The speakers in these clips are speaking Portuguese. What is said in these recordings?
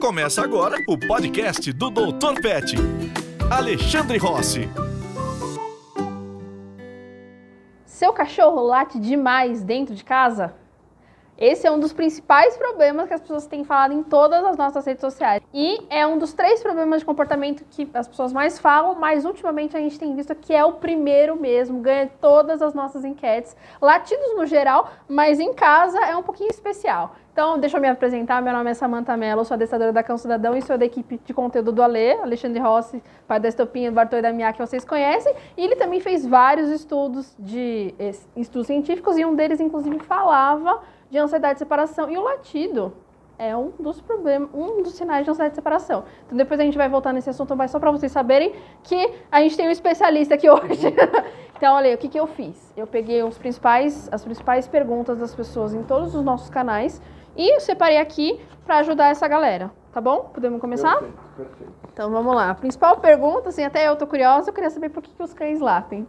Começa agora o podcast do Dr. Pet. Alexandre Rossi. Seu cachorro late demais dentro de casa? Esse é um dos principais problemas que as pessoas têm falado em todas as nossas redes sociais. E é um dos três problemas de comportamento que as pessoas mais falam, mas ultimamente a gente tem visto que é o primeiro mesmo, ganha todas as nossas enquetes. Latidos no geral, mas em casa é um pouquinho especial. Então, deixa eu me apresentar. Meu nome é Samantha Mello, sou adestradora da Cão Cidadão e sou da equipe de conteúdo do Ale, Alexandre Rossi, pai da Estopinha, do Bartô da Mia, que vocês conhecem. E ele também fez vários estudos de estudos científicos e um deles, inclusive, falava de ansiedade de separação. E o latido é um dos problemas, um dos sinais de ansiedade de separação. Então depois a gente vai voltar nesse assunto, mas só para vocês saberem que a gente tem um especialista aqui hoje. então, olha, o que, que eu fiz? Eu peguei os principais, as principais perguntas das pessoas em todos os nossos canais e separei aqui para ajudar essa galera. Tá bom? Podemos começar? Perfeito, perfeito. Então vamos lá. A principal pergunta, assim, até eu tô curiosa, eu queria saber por que, que os cães latem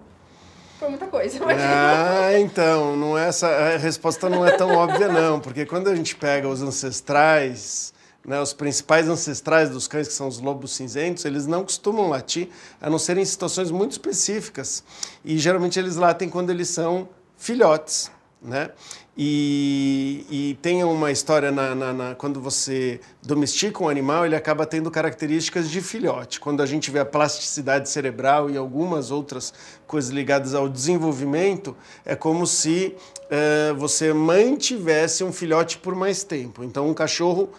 foi muita coisa. Mas... Ah, então, não é essa, a resposta não é tão óbvia, não, porque quando a gente pega os ancestrais, né, os principais ancestrais dos cães, que são os lobos cinzentos, eles não costumam latir, a não ser em situações muito específicas. E geralmente eles latem quando eles são filhotes. Né? E, e tem uma história na, na, na, quando você domestica um animal, ele acaba tendo características de filhote. Quando a gente vê a plasticidade cerebral e algumas outras coisas ligadas ao desenvolvimento, é como se uh, você mantivesse um filhote por mais tempo. Então, um cachorro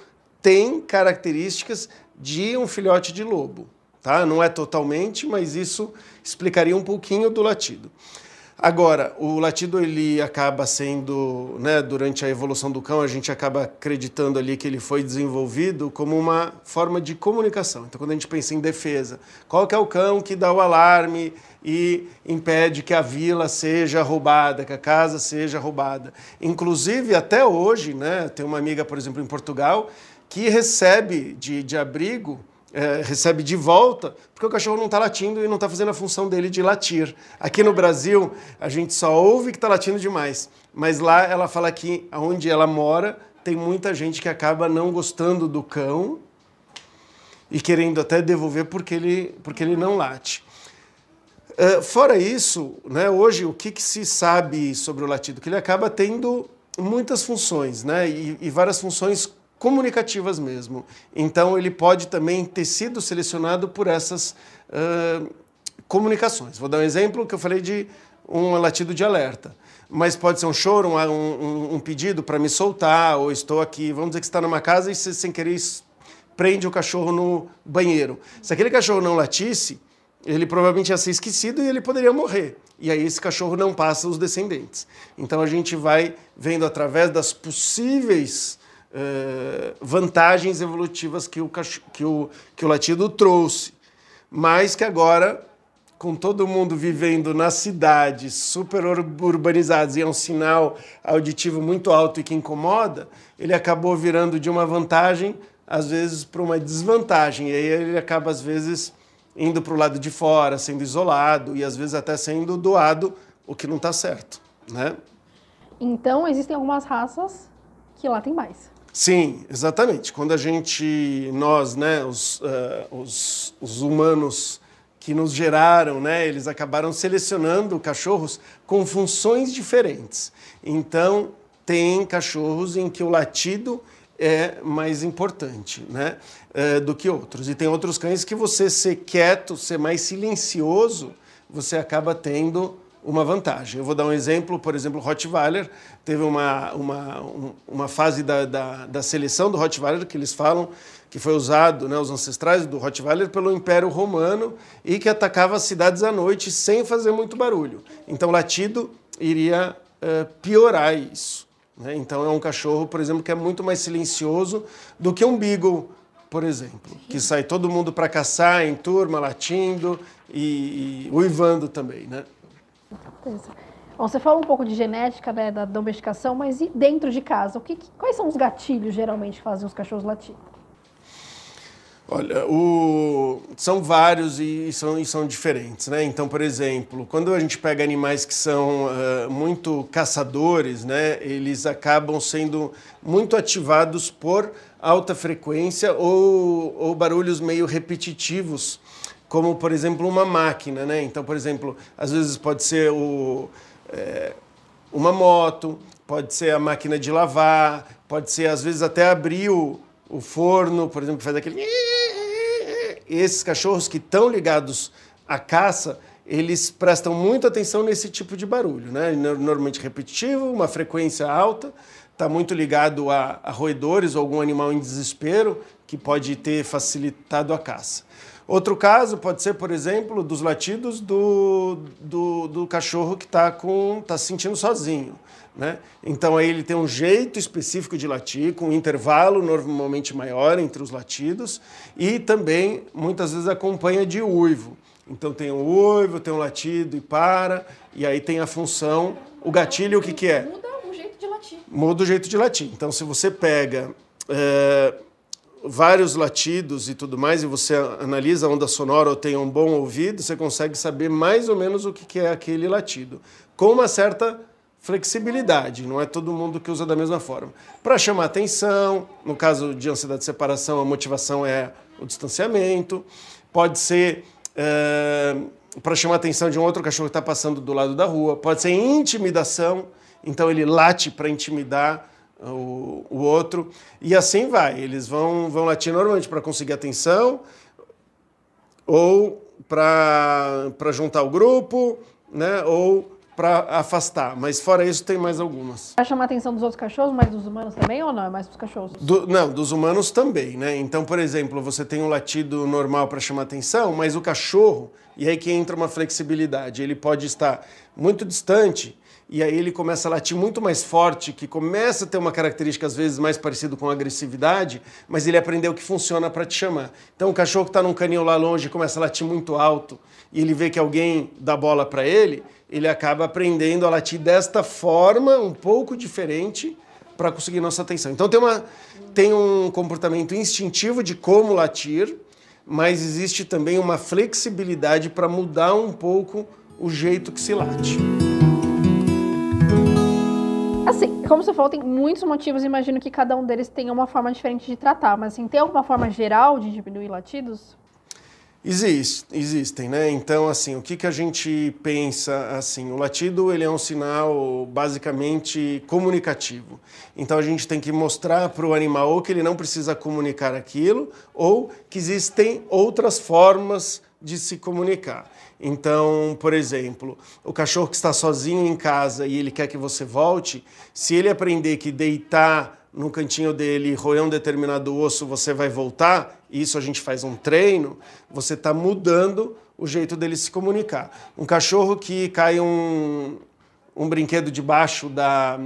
tem características de um filhote de lobo. Tá? Não é totalmente, mas isso explicaria um pouquinho do latido. Agora, o latido ele acaba sendo, né, durante a evolução do cão, a gente acaba acreditando ali que ele foi desenvolvido como uma forma de comunicação. Então, quando a gente pensa em defesa, qual que é o cão que dá o alarme e impede que a vila seja roubada, que a casa seja roubada? Inclusive, até hoje, né, tem uma amiga, por exemplo, em Portugal, que recebe de, de abrigo é, recebe de volta, porque o cachorro não está latindo e não está fazendo a função dele de latir. Aqui no Brasil, a gente só ouve que está latindo demais, mas lá ela fala que onde ela mora tem muita gente que acaba não gostando do cão e querendo até devolver porque ele, porque ele não late. Uh, fora isso, né, hoje o que, que, se sabe sobre o latido? Que ele acaba tendo muitas funções, né, e, e várias funções comunicativas mesmo. Então, ele pode também ter sido selecionado por essas uh, comunicações. Vou dar um exemplo que eu falei de um latido de alerta. Mas pode ser um choro, um, um, um pedido para me soltar, ou estou aqui, vamos dizer que está numa casa e você, sem querer, prende o cachorro no banheiro. Se aquele cachorro não latisse, ele provavelmente ia ser esquecido e ele poderia morrer. E aí esse cachorro não passa os descendentes. Então a gente vai vendo através das possíveis eh, vantagens evolutivas que o, que, o, que o latido trouxe, mas que agora, com todo mundo vivendo nas cidades super urbanizadas e é um sinal auditivo muito alto e que incomoda, ele acabou virando de uma vantagem, às vezes, para uma desvantagem. E aí ele acaba, às vezes, indo para o lado de fora, sendo isolado e às vezes até sendo doado, o que não está certo. Né? Então, existem algumas raças que lá tem mais. Sim, exatamente. Quando a gente, nós, né, os, uh, os, os, humanos que nos geraram, né, eles acabaram selecionando cachorros com funções diferentes. Então, tem cachorros em que o latido é mais importante né, uh, do que outros. E tem outros cães que você ser quieto, ser mais silencioso, você acaba tendo uma vantagem. Eu vou dar um exemplo, por exemplo, o Rottweiler teve uma, uma, uma fase da, da, da, seleção do Rottweiler que eles falam que foi usado, né, os ancestrais do Rottweiler, pelo Império Romano e que atacava as cidades à noite sem fazer muito barulho. Então, latido iria uh, piorar isso. Né? Então, é um cachorro, por exemplo, que é muito mais silencioso do que um Beagle, por exemplo, que sai todo mundo para caçar em turma, latindo e, e uivando também, né? Bom, você falou um pouco de genética, né, da domesticação, mas e dentro de casa? O que, quais são os gatilhos, geralmente, que fazem os cachorros latir? Olha, o... são vários e são, e são diferentes, né? Então, por exemplo, quando a gente pega animais que são uh, muito caçadores, né? Eles acabam sendo muito ativados por alta frequência ou, ou barulhos meio repetitivos, como, por exemplo, uma máquina, né? Então, por exemplo, às vezes pode ser o, é, uma moto, pode ser a máquina de lavar, pode ser, às vezes, até abrir o, o forno, por exemplo, faz aquele esses cachorros que estão ligados à caça, eles prestam muita atenção nesse tipo de barulho, né? Normalmente repetitivo, uma frequência alta, está muito ligado a, a roedores ou algum animal em desespero que pode ter facilitado a caça. Outro caso pode ser, por exemplo, dos latidos do, do, do cachorro que está tá se sentindo sozinho. Né? Então aí ele tem um jeito específico de latir, com um intervalo normalmente maior entre os latidos e também muitas vezes acompanha de uivo. Então tem um uivo, tem um latido e para, e aí tem a função, o gatilho o que, que é? Muda o jeito de latir. Muda o jeito de latir. Então se você pega é, vários latidos e tudo mais, e você analisa a onda sonora ou tem um bom ouvido, você consegue saber mais ou menos o que, é aquele latido. Com uma certa flexibilidade, não é todo mundo que usa da mesma forma. Para chamar atenção, no caso de ansiedade de separação, a motivação é o distanciamento, pode ser é, para chamar atenção de um outro cachorro que está passando do lado da rua, pode ser intimidação, então ele late para intimidar o, o outro, e assim vai. Eles vão, vão latir normalmente para conseguir atenção ou para juntar o grupo, né? ou para afastar. Mas fora isso, tem mais algumas. Para chamar a atenção dos outros cachorros, mas dos humanos também ou não? É mais dos cachorros? Do, não, dos humanos também, né? Então, por exemplo, você tem um latido normal para chamar atenção, mas o cachorro, e aí que entra uma flexibilidade, ele pode estar muito distante e aí ele começa a latir muito mais forte, que começa a ter uma característica às vezes mais parecida com agressividade, mas ele aprendeu que funciona para te chamar. Então o cachorro que está num canil lá longe começa a latir muito alto e ele vê que alguém dá bola para ele, ele acaba aprendendo a latir desta forma, um pouco diferente, para conseguir nossa atenção. Então tem, uma, tem um comportamento instintivo de como latir, mas existe também uma flexibilidade para mudar um pouco o jeito que se late. Assim, como você falou, tem muitos motivos, imagino que cada um deles tenha uma forma diferente de tratar, mas assim, tem alguma forma geral de diminuir latidos? Existe, existem, né? Então, assim, o que, que a gente pensa, assim, o latido, ele é um sinal basicamente comunicativo. Então, a gente tem que mostrar para o animal ou que ele não precisa comunicar aquilo, ou que existem outras formas de se comunicar. Então, por exemplo, o cachorro que está sozinho em casa e ele quer que você volte, se ele aprender que deitar no cantinho dele, roer um determinado osso, você vai voltar, isso a gente faz um treino, você está mudando o jeito dele se comunicar. Um cachorro que cai um, um brinquedo debaixo da,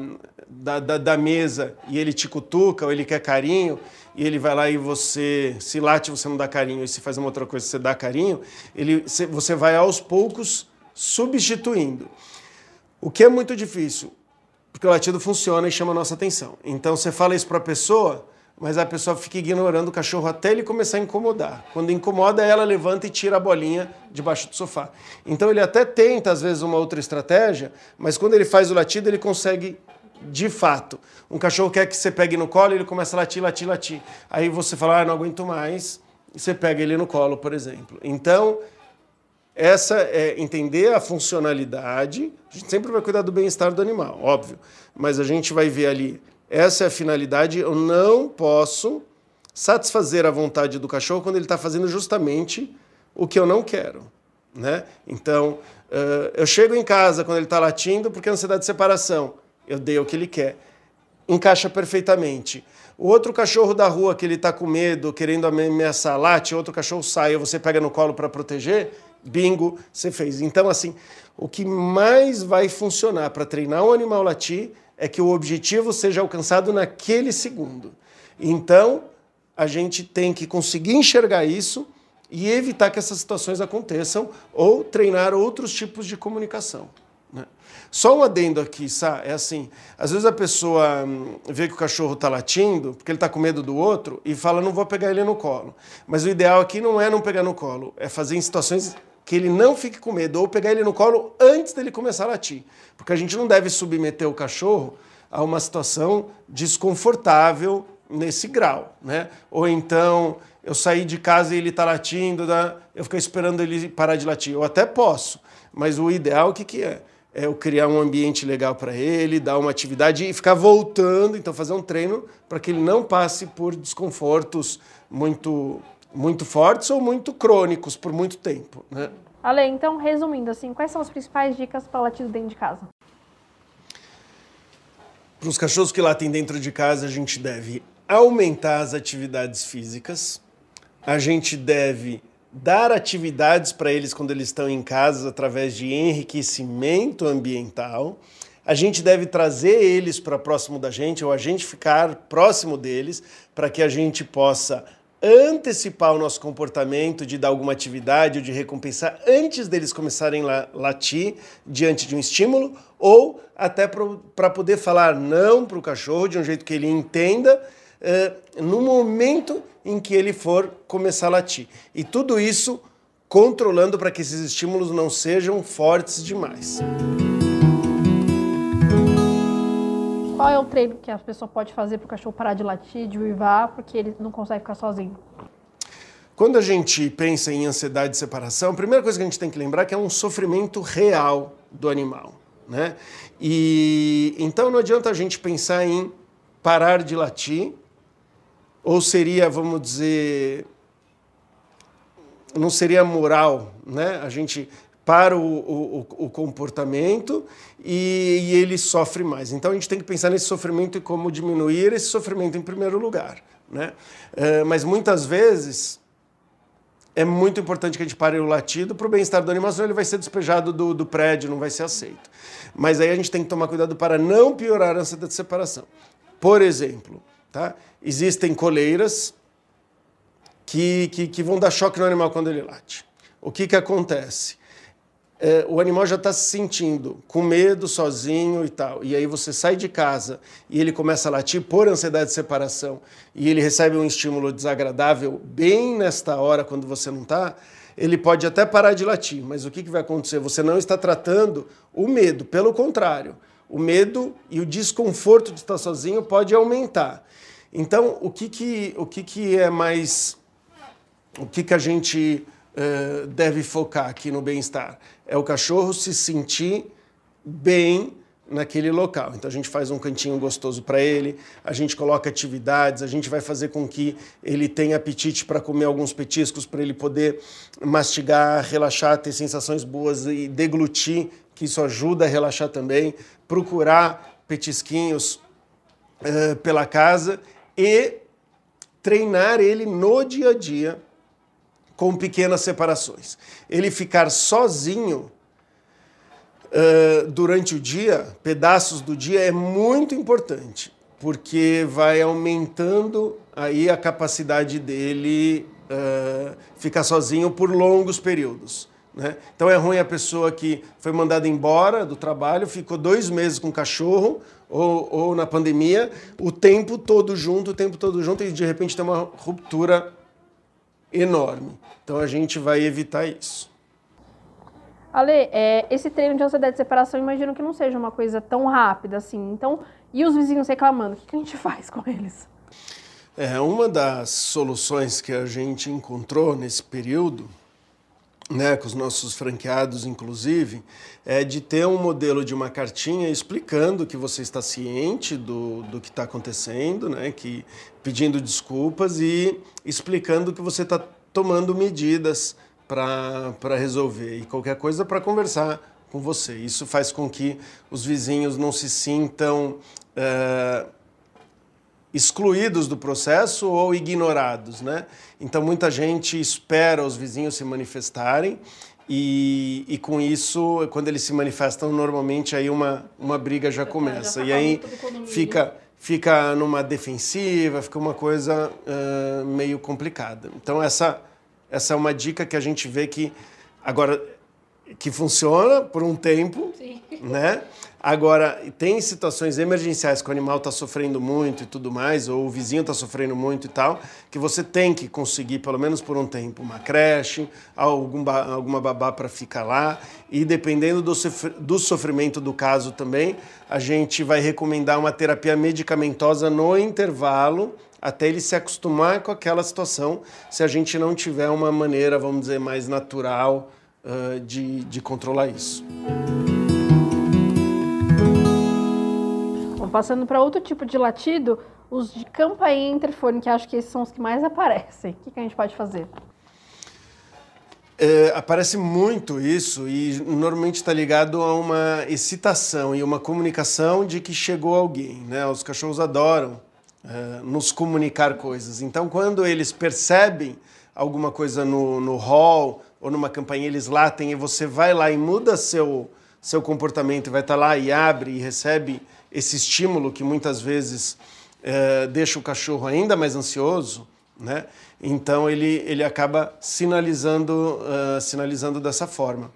da, da, da, mesa e ele te cutuca ou ele quer carinho, e ele vai lá e você se late, você não dá carinho, e se faz uma outra coisa, você dá carinho, ele, você vai aos poucos substituindo. O que é muito difícil, porque o latido funciona e chama a nossa atenção. Então você fala isso para a pessoa, mas a pessoa fica ignorando o cachorro até ele começar a incomodar. Quando incomoda, ela levanta e tira a bolinha debaixo do sofá. Então ele até tenta, às vezes, uma outra estratégia, mas quando ele faz o latido, ele consegue de fato. Um cachorro quer que você pegue no colo, ele começa a latir, latir, latir. Aí você fala, ah, não aguento mais, e você pega ele no colo, por exemplo. Então, essa é entender a funcionalidade. A gente sempre vai cuidar do bem-estar do animal, óbvio. Mas a gente vai ver ali, essa é a finalidade. Eu não posso satisfazer a vontade do cachorro quando ele está fazendo justamente o que eu não quero. Né? Então, eu chego em casa quando ele está latindo porque é ansiedade de separação. Eu dei o que ele quer. Encaixa perfeitamente. O outro cachorro da rua que ele está com medo, querendo ameaçar, late, outro cachorro sai, você pega no colo para proteger, bingo, você fez. Então, assim, o que mais vai funcionar para treinar um animal latir é que o objetivo seja alcançado naquele segundo. Então, a gente tem que conseguir enxergar isso e evitar que essas situações aconteçam ou treinar outros tipos de comunicação. Né? Só um adendo aqui, Sá, é assim, às vezes a pessoa hum, vê que o cachorro está latindo, porque ele está com medo do outro, e fala, não vou pegar ele no colo. Mas o ideal aqui não é não pegar no colo, é fazer em situações que ele não fique com medo, ou pegar ele no colo antes dele começar a latir. Porque a gente não deve submeter o cachorro a uma situação desconfortável nesse grau, né? Ou então eu sair de casa e ele está latindo, né? eu ficar esperando ele parar de latir. Eu até posso, mas o ideal o que, que é? É eu criar um ambiente legal para ele, dar uma atividade e ficar voltando, então fazer um treino para que ele não passe por desconfortos muito muito fortes ou muito crônicos por muito tempo, né? Ale, então, resumindo assim, quais são as principais dicas para latido dentro de casa? Para os cachorros que latem dentro de casa, a gente deve aumentar as atividades físicas, a gente deve dar atividades para eles quando eles estão em casa através de enriquecimento ambiental. A gente deve trazer eles para próximo da gente, ou a gente ficar próximo deles, para que a gente possa antecipar o nosso comportamento de dar alguma atividade ou de recompensar antes deles começarem a latir diante de um estímulo, ou até para poder falar não para o cachorro de um jeito que ele entenda uh, no momento em que ele for começar a latir. E tudo isso controlando para que esses estímulos não sejam fortes demais. Qual é o treino que a pessoa pode fazer para o cachorro parar de latir, de uivar, porque ele não consegue ficar sozinho? Quando a gente pensa em ansiedade de separação, a primeira coisa que a gente tem que lembrar é que é um sofrimento real do animal. Né? E então não adianta a gente pensar em parar de latir, ou seria, vamos dizer, não seria moral, né? A gente para o, o, o comportamento e, e, ele sofre mais. Então a gente tem que pensar nesse sofrimento e como diminuir esse sofrimento em primeiro lugar. Né? É, mas muitas vezes é muito importante que a gente pare o latido para o bem-estar do animal, senão ele vai ser despejado do, do prédio, não vai ser aceito. Mas aí a gente tem que tomar cuidado para não piorar a ansiedade de separação. Por exemplo, tá? Existem coleiras que, que, que vão dar choque no animal quando ele late. O que, que acontece? é, o animal já está se sentindo com medo, sozinho e tal. E aí você sai de casa e ele começa a latir por ansiedade de separação e ele recebe um estímulo desagradável bem nesta hora, quando você não está, ele pode até parar de latir. Mas o que, que vai acontecer? Você não está tratando o medo, pelo contrário. O medo e o desconforto de estar sozinho pode aumentar. Então, o que, que, o que, que é mais. O que, que a gente uh, deve focar aqui no bem-estar? é o cachorro se sentir bem naquele local. Então a gente faz um cantinho gostoso para ele, a gente coloca atividades, a gente vai fazer com que ele tenha apetite para comer alguns petiscos para ele poder mastigar, relaxar, ter sensações boas e deglutir, que isso ajuda a relaxar também. Procurar petisquinhos uh, pela casa e treinar ele no dia a dia com pequenas separações. Ele ficar sozinho uh, durante o dia, pedaços do dia, é muito importante, porque vai aumentando aí a capacidade dele uh, ficar sozinho por longos períodos. Né? Então é ruim a pessoa que foi mandada embora do trabalho, ficou dois meses com o cachorro, ou, ou na pandemia, o tempo todo junto, o tempo todo junto, e de repente tem uma ruptura enorme. Então a gente vai evitar isso. Ale, é, esse treino de ansiedade de separação, imagino que não seja uma coisa tão rápida assim. Então, e os vizinhos reclamando? O que, a gente faz com eles? É, uma das soluções que a gente encontrou nesse período né, com os nossos franqueados, inclusive, é de ter um modelo de uma cartinha explicando que você está ciente do, do que está acontecendo, né, que, pedindo desculpas e explicando que você está tomando medidas para resolver e qualquer coisa para conversar com você. Isso faz com que os vizinhos não se sintam. Uh, excluídos do processo ou ignorados, né? Então muita gente espera os vizinhos se manifestarem e, e com isso, quando eles se manifestam, normalmente aí uma, uma briga já começa. Já e aí fica, fica numa defensiva, fica uma coisa uh, meio complicada. Então essa, essa é uma dica que a gente vê que agora que funciona por um tempo, Sim. né? Agora, tem situações emergenciais que o animal está sofrendo muito e tudo mais, ou o vizinho está sofrendo muito e tal, que você tem que conseguir, pelo menos por um tempo, uma creche, algum alguma babá para ficar lá. E dependendo do, do sofrimento do caso também, a gente vai recomendar uma terapia medicamentosa no intervalo, até ele se acostumar com aquela situação, se a gente não tiver uma maneira, vamos dizer, mais natural uh, de, de controlar isso. Passando para outro tipo de latido, os de campainha e interfone, que acho que esses são os que mais aparecem. O que, que a gente pode fazer? É, aparece muito isso e normalmente está ligado a uma excitação e uma comunicação de que chegou alguém. Né? Os cachorros adoram é, nos comunicar coisas. Então, quando eles percebem alguma coisa no, no hall ou numa campainha, eles latem e você vai lá e muda seu, seu comportamento vai estar tá lá e abre e recebe esse estímulo que muitas vezes é, deixa o cachorro ainda mais ansioso, né? Então ele, ele acaba sinalizando, uh, sinalizando dessa forma.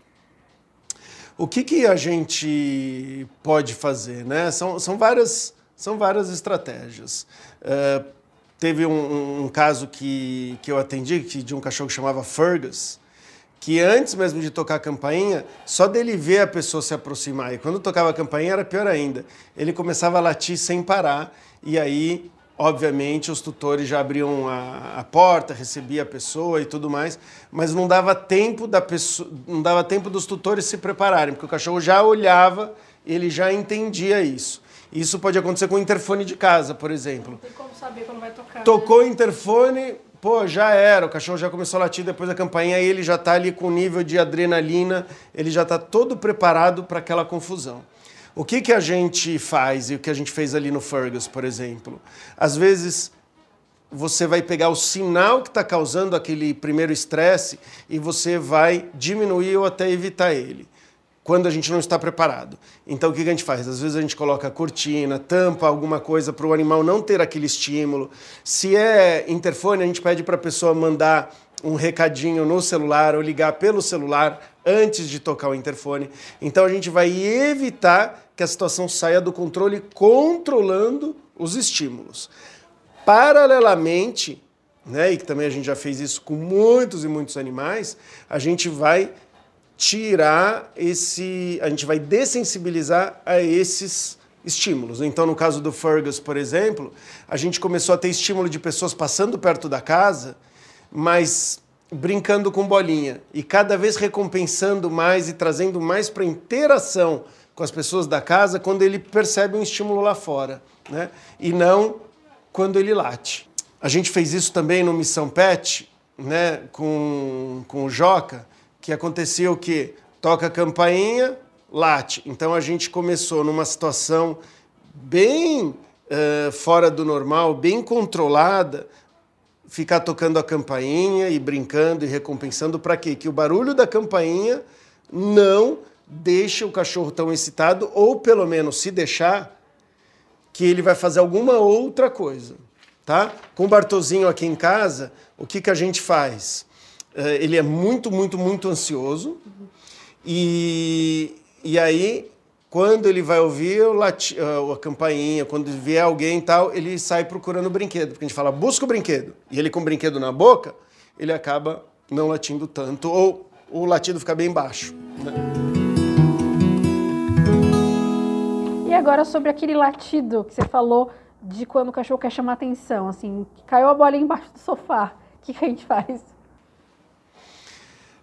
O que, que a gente pode fazer? Né? São, são, várias, são várias estratégias. Uh, teve um, um, caso que, que eu atendi que, de um cachorro que chamava Fergus, que antes mesmo de tocar a campainha, só dele ver a pessoa se aproximar, e quando tocava a campainha era pior ainda, ele começava a latir sem parar, e aí, obviamente, os tutores já abriam a, a porta, recebia a pessoa e tudo mais, mas não dava tempo da pessoa, não dava tempo dos tutores se prepararem, porque o cachorro já olhava, ele já entendia isso. Isso pode acontecer com o interfone de casa, por exemplo. Não tem como saber quando vai tocar. Tocou né? o interfone, pô, já era, o cachorro já começou a latir depois da campainha e ele já está ali com nível de adrenalina, ele já está todo preparado para aquela confusão. O que, que a gente faz e o que a gente fez ali no Fergus, por exemplo? Às vezes você vai pegar o sinal que está causando aquele primeiro estresse e você vai diminuir ou até evitar ele quando a gente não está preparado. Então o que a gente faz? Às vezes a gente coloca cortina, tampa alguma coisa para o animal não ter aquele estímulo. Se é interfone, a gente pede para a pessoa mandar um recadinho no celular ou ligar pelo celular antes de tocar o interfone. Então a gente vai evitar que a situação saia do controle controlando os estímulos. Paralelamente, né, e que também a gente já fez isso com muitos e muitos animais, a gente vai tirar esse. A gente vai dessensibilizar a esses estímulos. Então, no caso do Fergus, por exemplo, a gente começou a ter estímulo de pessoas passando perto da casa, mas brincando com bolinha e cada vez recompensando mais e trazendo mais para interação com as pessoas da casa quando ele percebe um estímulo lá fora, né? E não quando ele late. A gente fez isso também no Missão Pet, né, com, com o Joca, que acontecia o quê? Toca a campainha, late. Então a gente começou numa situação bem uh, fora do normal, bem controlada, ficar tocando a campainha e brincando e recompensando para quê? Que o barulho da campainha não deixe o cachorro tão excitado, ou pelo menos se deixar, que ele vai fazer alguma outra coisa. Tá? Com o Bartozinho aqui em casa, o que, que a gente faz? Eh, ele é muito, muito, muito ansioso. E, e aí, quando ele vai ouvir lati, eh, a campainha, quando vier alguém e tal, ele sai procurando o brinquedo. Porque a gente fala, busca o brinquedo. E ele com o brinquedo na boca, ele acaba não latindo tanto. Ou o latido fica bem baixo. Né? E agora sobre aquele latido que você falou de quando o cachorro quer chamar atenção, assim, caiu a bola embaixo do sofá. O que, que a gente faz?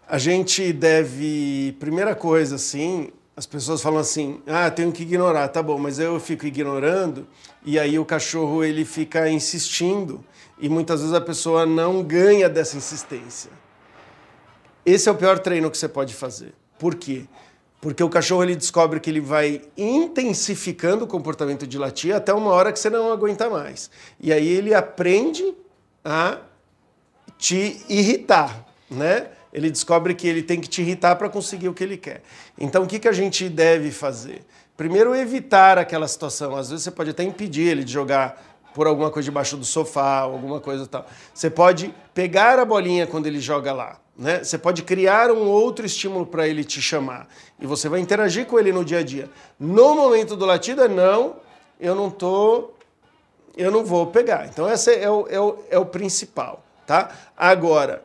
A gente deve, primeira coisa, assim, as pessoas falam assim, ah, tenho que ignorar, tá bom, mas eu fico ignorando e aí o cachorro ele fica insistindo e muitas vezes a pessoa não ganha dessa insistência. Esse é o pior treino que você pode fazer. Por quê? Porque o cachorro ele descobre que ele vai intensificando o comportamento de latir até uma hora que você não aguenta mais. E aí ele aprende a te irritar, né? Ele descobre que ele tem que te irritar para conseguir o que ele quer. Então, o que, que a gente deve fazer? Primeiro, evitar aquela situação. Às vezes, você pode até impedir ele de jogar pôr alguma coisa debaixo do sofá, alguma coisa tal. Você pode pegar a bolinha quando ele joga lá. Né? Você pode criar um outro estímulo para ele te chamar. E você vai interagir com ele no dia a dia. No momento do latido é não, eu não tô, eu não vou pegar. Então esse é o, é o, é o principal. Tá? Agora,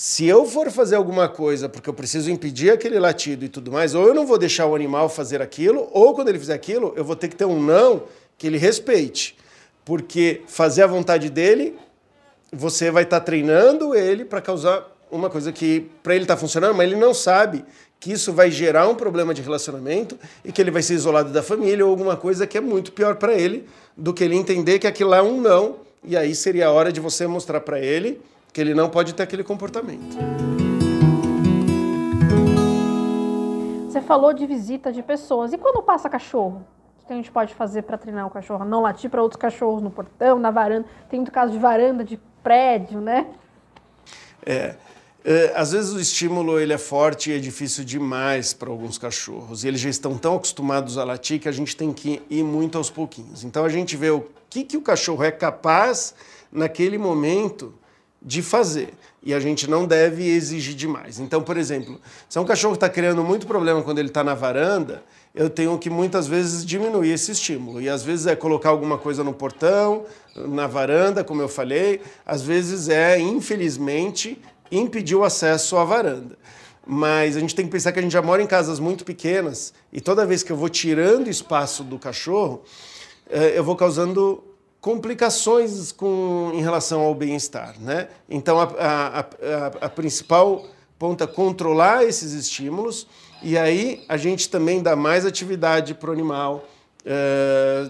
se eu for fazer alguma coisa porque eu preciso impedir aquele latido e tudo mais, ou eu não vou deixar o animal fazer aquilo, ou quando ele fizer aquilo, eu vou ter que ter um não que ele respeite. Porque fazer a vontade dele, você vai estar tá treinando ele para causar uma coisa que para ele está funcionando, mas ele não sabe que isso vai gerar um problema de relacionamento e que ele vai ser isolado da família ou alguma coisa que é muito pior para ele do que ele entender que aquilo é um não e aí seria a hora de você mostrar para ele que ele não pode ter aquele comportamento. Você falou de visita de pessoas. E quando passa cachorro? O que a gente pode fazer para treinar o cachorro? Não latir para outros cachorros no portão, na varanda. Tem muito caso de varanda de prédio, né? É. É, às vezes o estímulo ele é forte e é difícil demais para alguns cachorros. E eles já estão tão acostumados a latir que a gente tem que ir muito aos pouquinhos. Então a gente vê o que, que o cachorro é capaz naquele momento de fazer. E a gente não deve exigir demais. Então, por exemplo, se é um cachorro que está criando muito problema quando ele está na varanda, eu tenho que muitas vezes diminuir esse estímulo. E às vezes é colocar alguma coisa no portão, na varanda, como eu falei, às vezes é, infelizmente, impedir o acesso à varanda. Mas a gente tem que pensar que a gente já mora em casas muito pequenas e toda vez que eu vou tirando espaço do cachorro, eh, eu vou causando complicações com, em relação ao bem-estar. Né? Então, a, a, a, a principal ponto é controlar esses estímulos e aí a gente também dá mais atividade para o animal, é,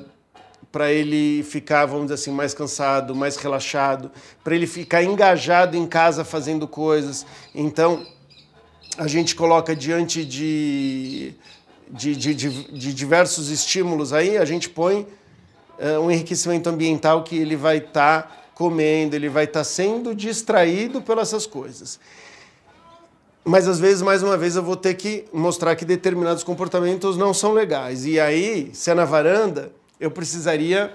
para ele ficar, vamos dizer assim, mais cansado, mais relaxado, para ele ficar engajado em casa fazendo coisas. Então, a gente coloca diante de, de, de, de diversos estímulos aí, a gente põe uh, um enriquecimento ambiental que ele vai estar tá comendo, ele vai estar tá sendo distraído pelas essas coisas. Mas às vezes, mais uma vez, eu vou ter que mostrar que determinados comportamentos não são legais. E aí, se é na varanda, eu precisaria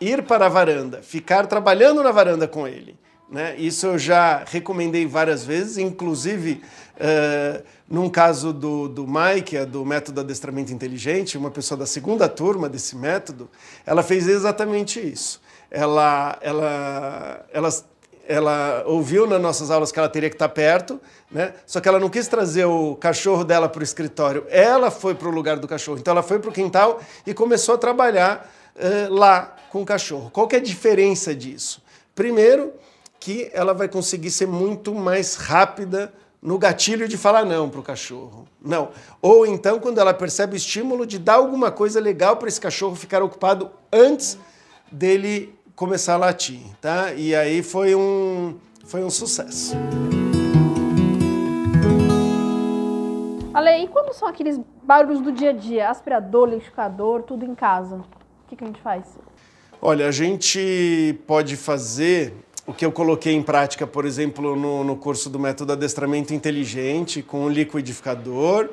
ir para a varanda, ficar trabalhando na varanda com ele. Né? Isso eu já recomendei várias vezes, inclusive uh, num caso do, do Mike, é do método adestramento inteligente, uma pessoa da segunda turma desse método, ela fez exatamente isso. Ela, ela, ela, ela ouviu nas nossas aulas que ela teria que estar perto, né? só que ela não quis trazer o cachorro dela para o escritório, ela foi para o lugar do cachorro. Então ela foi para o quintal e começou a trabalhar uh, lá com o cachorro. Qual que é a diferença disso? Primeiro, que ela vai conseguir ser muito mais rápida no gatilho de falar não para o cachorro. Não. Ou então, quando ela percebe o estímulo de dar alguma coisa legal para esse cachorro ficar ocupado antes dele começar a latir. Tá? E aí foi um, foi um sucesso. Ale, e quando são aqueles barulhos do dia a dia? Aspirador, liquidificador, tudo em casa. O que, que a gente faz? Olha, a gente pode fazer o que eu coloquei em prática, por exemplo, no, no curso do método adestramento inteligente, com um liquidificador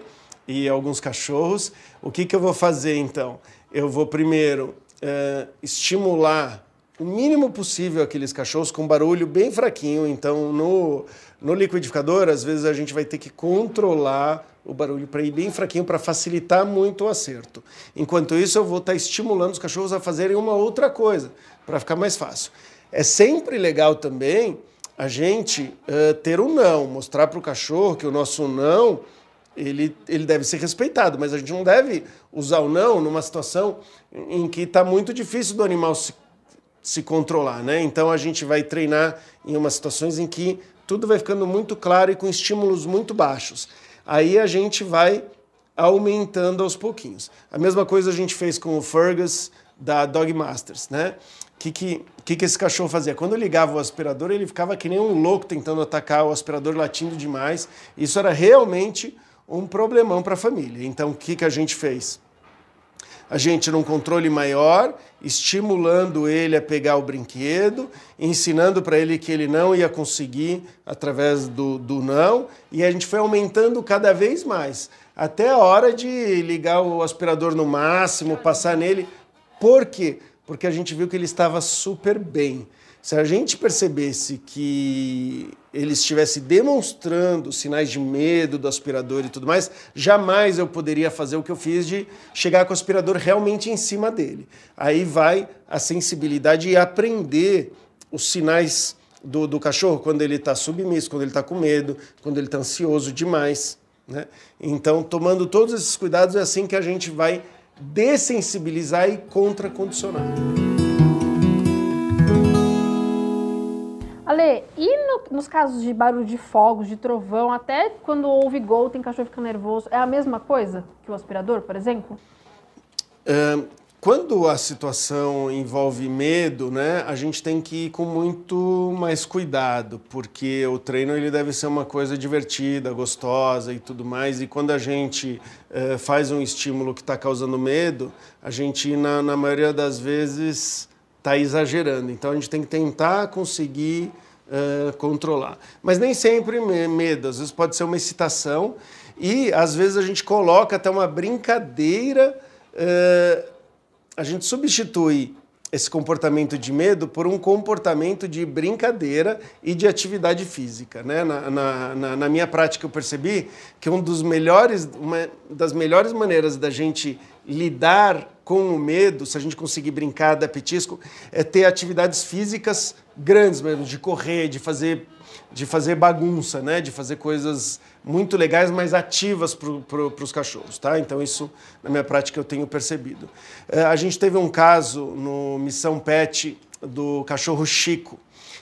e alguns cachorros. O que, que eu vou fazer então? Eu vou primeiro é, estimular o mínimo possível aqueles cachorros com barulho bem fraquinho. Então, no, no liquidificador, às vezes a gente vai ter que controlar o barulho para ir bem fraquinho para facilitar muito o acerto. Enquanto isso, eu vou estar tá estimulando os cachorros a fazerem uma outra coisa para ficar mais fácil. É sempre legal também a gente uh, ter um não, mostrar para o cachorro que o nosso não ele, ele deve ser respeitado, mas a gente não deve usar o não numa situação em que está muito difícil do animal se, se controlar, né? Então a gente vai treinar em umas situações em que tudo vai ficando muito claro e com estímulos muito baixos. Aí a gente vai aumentando aos pouquinhos. A mesma coisa a gente fez com o Fergus da Dog Masters, né? que, que, que, que esse cachorro fazia? Quando eu ligava o aspirador, ele ficava que nem um louco tentando atacar o aspirador latindo demais. Isso era realmente um problemão para a família. Então, o que, que a gente fez? A gente, num controle maior, estimulando ele a pegar o brinquedo, ensinando para ele que ele não ia conseguir através do, do não, e a gente foi aumentando cada vez mais, até a hora de ligar o aspirador no máximo, passar nele. Por quê? porque a gente viu que ele estava super bem. Se a gente percebesse que ele estivesse demonstrando sinais de medo do aspirador e tudo mais, jamais eu poderia fazer o que eu fiz de chegar com o aspirador realmente em cima dele. Aí vai a sensibilidade e aprender os sinais do, do cachorro quando ele está submisso, quando ele está com medo, quando ele está ansioso demais. Né? Então, tomando todos esses cuidados, é assim que a gente vai dessensibilizar e contracondicionar. Ale, e no, nos casos de barulho de fogos, de trovão, até quando houve gol, tem cachorro ficando nervoso, é a mesma coisa que o aspirador, por exemplo? Quando a situação envolve medo, né, a gente tem que ir com muito mais cuidado, porque o treino ele deve ser uma coisa divertida, gostosa e tudo mais. E quando a gente uh, faz um estímulo que está causando medo, a gente, na, na maioria das vezes, está exagerando. Então a gente tem que tentar conseguir uh, controlar. Mas nem sempre medo, às vezes pode ser uma excitação e às vezes a gente coloca até uma brincadeira. Uh, a gente substitui esse comportamento de medo por um comportamento de brincadeira e de atividade física. Né? Na, na, na, minha prática, eu percebi que um dos melhores, uma das melhores maneiras da gente lidar com o medo, se a gente conseguir brincar, dar petisco, é ter atividades físicas grandes mesmo, de correr, de fazer, de fazer bagunça, né? de fazer coisas muito legais, mas ativas para pro, os cachorros. Tá? Então, isso, na minha prática, eu tenho percebido. É, a gente teve um caso no Missão Pet do cachorro Chico,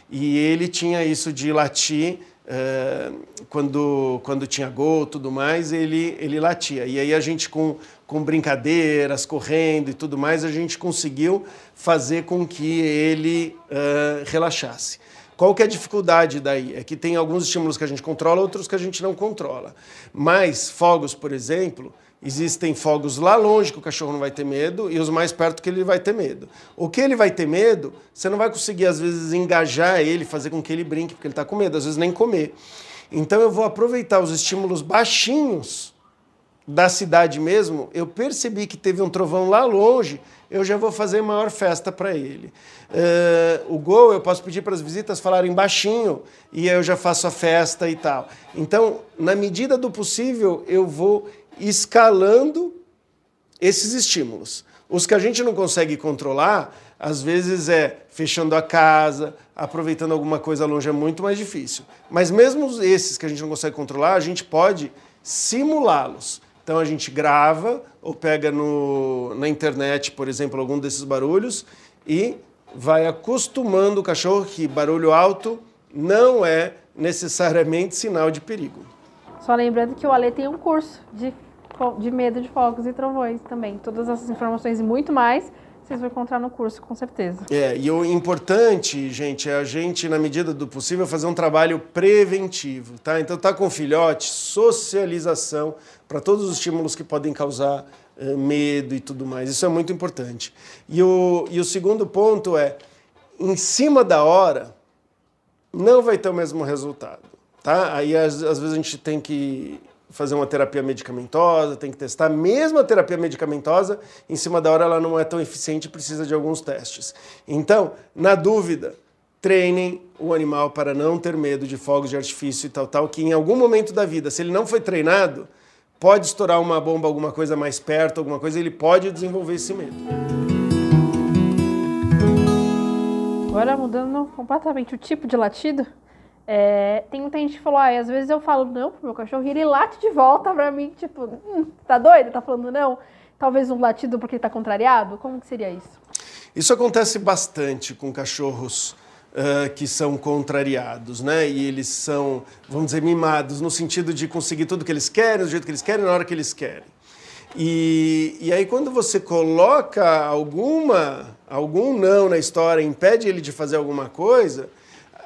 e ele tinha isso de latir é, quando, quando tinha gol tudo mais, ele, ele latia. E aí a gente, com, com brincadeiras, correndo e tudo mais, a gente conseguiu fazer com que ele uh, relaxasse. Qual que é a dificuldade daí? É que tem alguns estímulos que a gente controla, outros que a gente não controla. Mas fogos, por exemplo, existem fogos lá longe que o cachorro não vai ter medo e os mais perto que ele vai ter medo. O que ele vai ter medo, você não vai conseguir às vezes engajar ele, fazer com que ele brinque, porque ele está com medo, às vezes nem comer. Então eu vou aproveitar os estímulos baixinhos da cidade mesmo. Eu percebi que teve um trovão lá longe eu já vou fazer maior festa para ele. Uh, o gol, eu posso pedir para as visitas falarem baixinho e eu já faço a festa e tal. Então, na medida do possível, eu vou escalando esses estímulos. Os que a gente não consegue controlar, às vezes é fechando a casa, aproveitando alguma coisa longe, é muito mais difícil. Mas mesmo esses que a gente não consegue controlar, a gente pode simulá-los. Então a gente grava ou pega no, na internet, por exemplo, algum desses barulhos e vai acostumando o cachorro que barulho alto não é necessariamente sinal de perigo. Só lembrando que o Ale tem um curso de, de medo de fogos e trovões também. Todas essas informações e muito mais vocês vão encontrar no curso, com certeza. É, e o importante, gente, é a gente, na medida do possível, fazer um trabalho preventivo, tá? Então, tá com filhote, socialização, para todos os estímulos que podem causar uh, medo e tudo mais. Isso é muito importante. E o, e o segundo ponto é, em cima da hora, não vai ter o mesmo resultado, tá? Aí, às, às vezes, a gente tem que fazer uma terapia medicamentosa, tem que testar. Mesmo a terapia medicamentosa, em cima da hora ela não é tão eficiente, precisa de alguns testes. Então, na dúvida, treinem o animal para não ter medo de fogos de artifício e tal, tal, que em algum momento da vida, se ele não foi treinado, pode estourar uma bomba, alguma coisa mais perto, alguma coisa, ele pode desenvolver esse medo. Agora mudando completamente o tipo de latido, é, tem muita gente que falou, ah, às vezes eu falo não pro meu cachorro e ele late de volta pra mim, tipo, hum, tá doido? Tá falando não? Talvez um latido porque ele tá contrariado? Como que seria isso? Isso acontece bastante com cachorros uh, que são contrariados, né? E eles são, vamos dizer, mimados, no sentido de conseguir tudo que eles querem, do jeito que eles querem, na hora que eles querem. E, e aí quando você coloca alguma, algum não na história, impede ele de fazer alguma coisa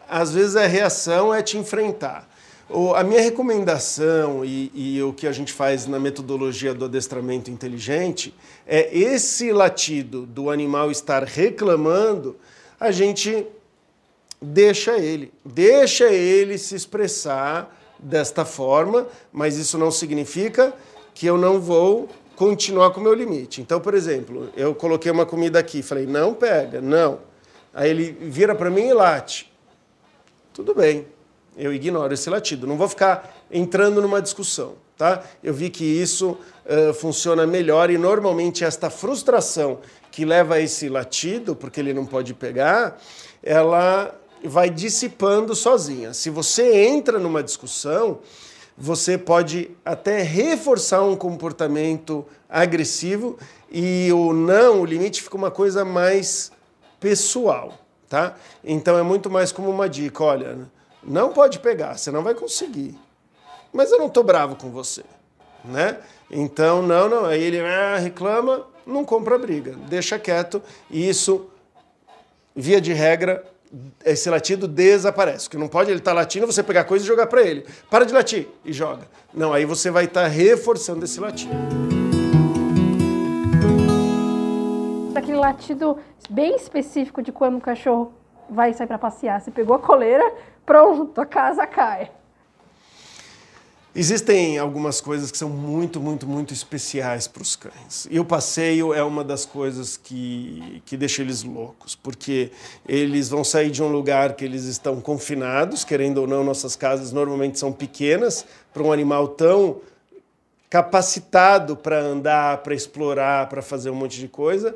às vezes a reação é te enfrentar. A minha recomendação e, e, o que a gente faz na metodologia do adestramento inteligente é esse latido do animal estar reclamando, a gente deixa ele, deixa ele se expressar desta forma, mas isso não significa que eu não vou continuar com o meu limite. Então, por exemplo, eu coloquei uma comida aqui, falei, não pega, não. Aí ele vira para mim e late. Tudo bem, eu ignoro esse latido. Não vou ficar entrando numa discussão, tá? Eu vi que isso uh, funciona melhor e normalmente esta frustração que leva a esse latido, porque ele não pode pegar, ela vai dissipando sozinha. Se você entra numa discussão, você pode até reforçar um comportamento agressivo e o não, o limite fica uma coisa mais pessoal, tá? Então é muito mais como uma dica, olha, não pode pegar, você não vai conseguir. Mas eu não tô bravo com você, né? Então, não, não, aí ele ah, reclama, não compra briga, deixa quieto, e isso, via de regra, esse latido desaparece. Porque não pode ele estar tá latindo, você pegar coisa e jogar para ele. Para de latir e joga. Não, aí você vai estar tá reforçando esse latido. Aquele latido bem específico de quando o cachorro vai sair para passear. Você pegou a coleira, pronto, a casa cai. Existem algumas coisas que são muito, muito, muito especiais para os cães. E o passeio é uma das coisas que, que deixa eles loucos, porque eles vão sair de um lugar que eles estão confinados, querendo ou não, nossas casas normalmente são pequenas, para um animal tão capacitado para andar, para explorar, para fazer um monte de coisa.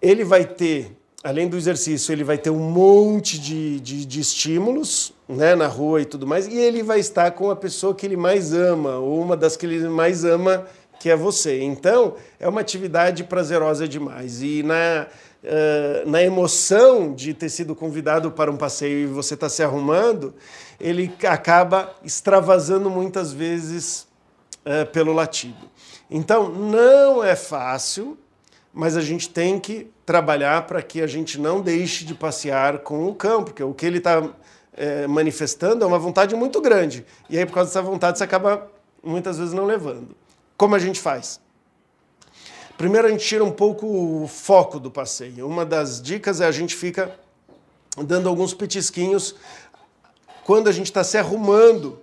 Ele vai ter além do exercício, ele vai ter um monte de, de, de, estímulos né, na rua e tudo mais, e ele vai estar com a pessoa que ele mais ama, ou uma das que ele mais ama, que é você. Então, é uma atividade prazerosa demais. E na, uh, na emoção de ter sido convidado para um passeio e você está se arrumando, ele acaba extravasando muitas vezes uh, pelo latido. Então, não é fácil, mas a gente tem que trabalhar para que a gente não deixe de passear com o cão, porque o que ele está é, manifestando é uma vontade muito grande. E aí, por causa dessa vontade, você acaba muitas vezes não levando. Como a gente faz? Primeiro, a gente tira um pouco o foco do passeio. Uma das dicas é a gente fica dando alguns petisquinhos quando a gente está se arrumando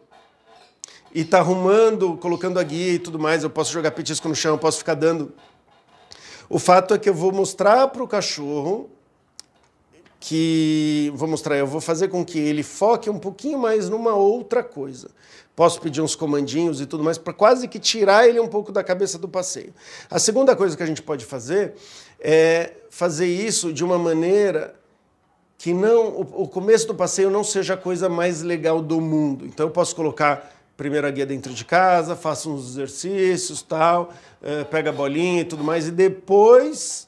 e está arrumando, colocando a guia e tudo mais. Eu posso jogar petisco no chão, eu posso ficar dando o fato é que eu vou mostrar para o cachorro que vou mostrar, eu vou fazer com que ele foque um pouquinho mais numa outra coisa. Posso pedir uns comandinhos e tudo mais para quase que tirar ele um pouco da cabeça do passeio. A segunda coisa que a gente pode fazer é fazer isso de uma maneira que não o começo do passeio não seja a coisa mais legal do mundo. Então eu posso colocar primeira guia dentro de casa, faça uns exercícios, tal, é, pega a bolinha e tudo mais, e depois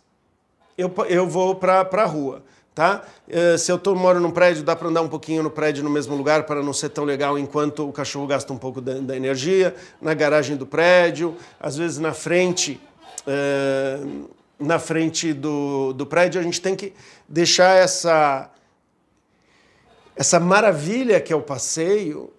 eu, eu vou para a rua. Tá? É, se eu tô, moro num prédio, dá para andar um pouquinho no prédio no mesmo lugar para não ser tão legal enquanto o cachorro gasta um pouco da, da energia. Na garagem do prédio, às vezes na frente, é, na frente do, do prédio, a gente tem que deixar essa, essa maravilha que é o passeio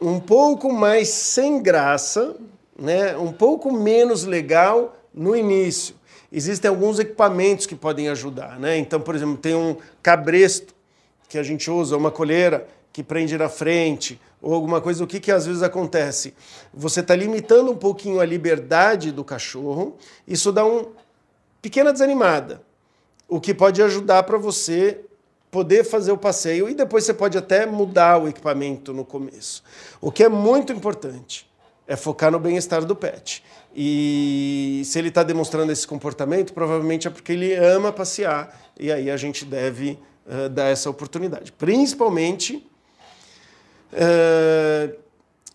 um pouco mais sem graça, né? um pouco menos legal no início. Existem alguns equipamentos que podem ajudar. Né? Então, por exemplo, tem um cabresto que a gente usa, uma colheira que prende na frente, ou alguma coisa. O que, que às vezes acontece? Você está limitando um pouquinho a liberdade do cachorro, isso dá uma pequena desanimada, o que pode ajudar para você poder fazer o passeio e depois você pode até mudar o equipamento no começo. O que é muito importante é focar no bem-estar do pet. E se ele está demonstrando esse comportamento, provavelmente é porque ele ama passear e aí a gente deve uh, dar essa oportunidade. Principalmente, uh,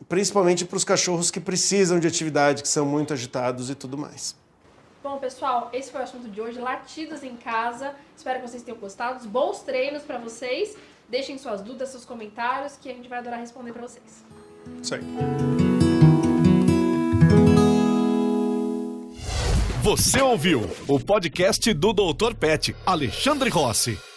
principalmente para os cachorros que precisam de atividade, que são muito agitados e tudo mais. Bom, pessoal, esse foi o assunto de hoje, latidos em casa. Espero que vocês tenham gostado. Bons treinos para vocês. Deixem suas dúvidas, seus comentários, que a gente vai adorar responder para vocês. Isso aí. Você ouviu o podcast do Dr. Pet, Alexandre Rossi.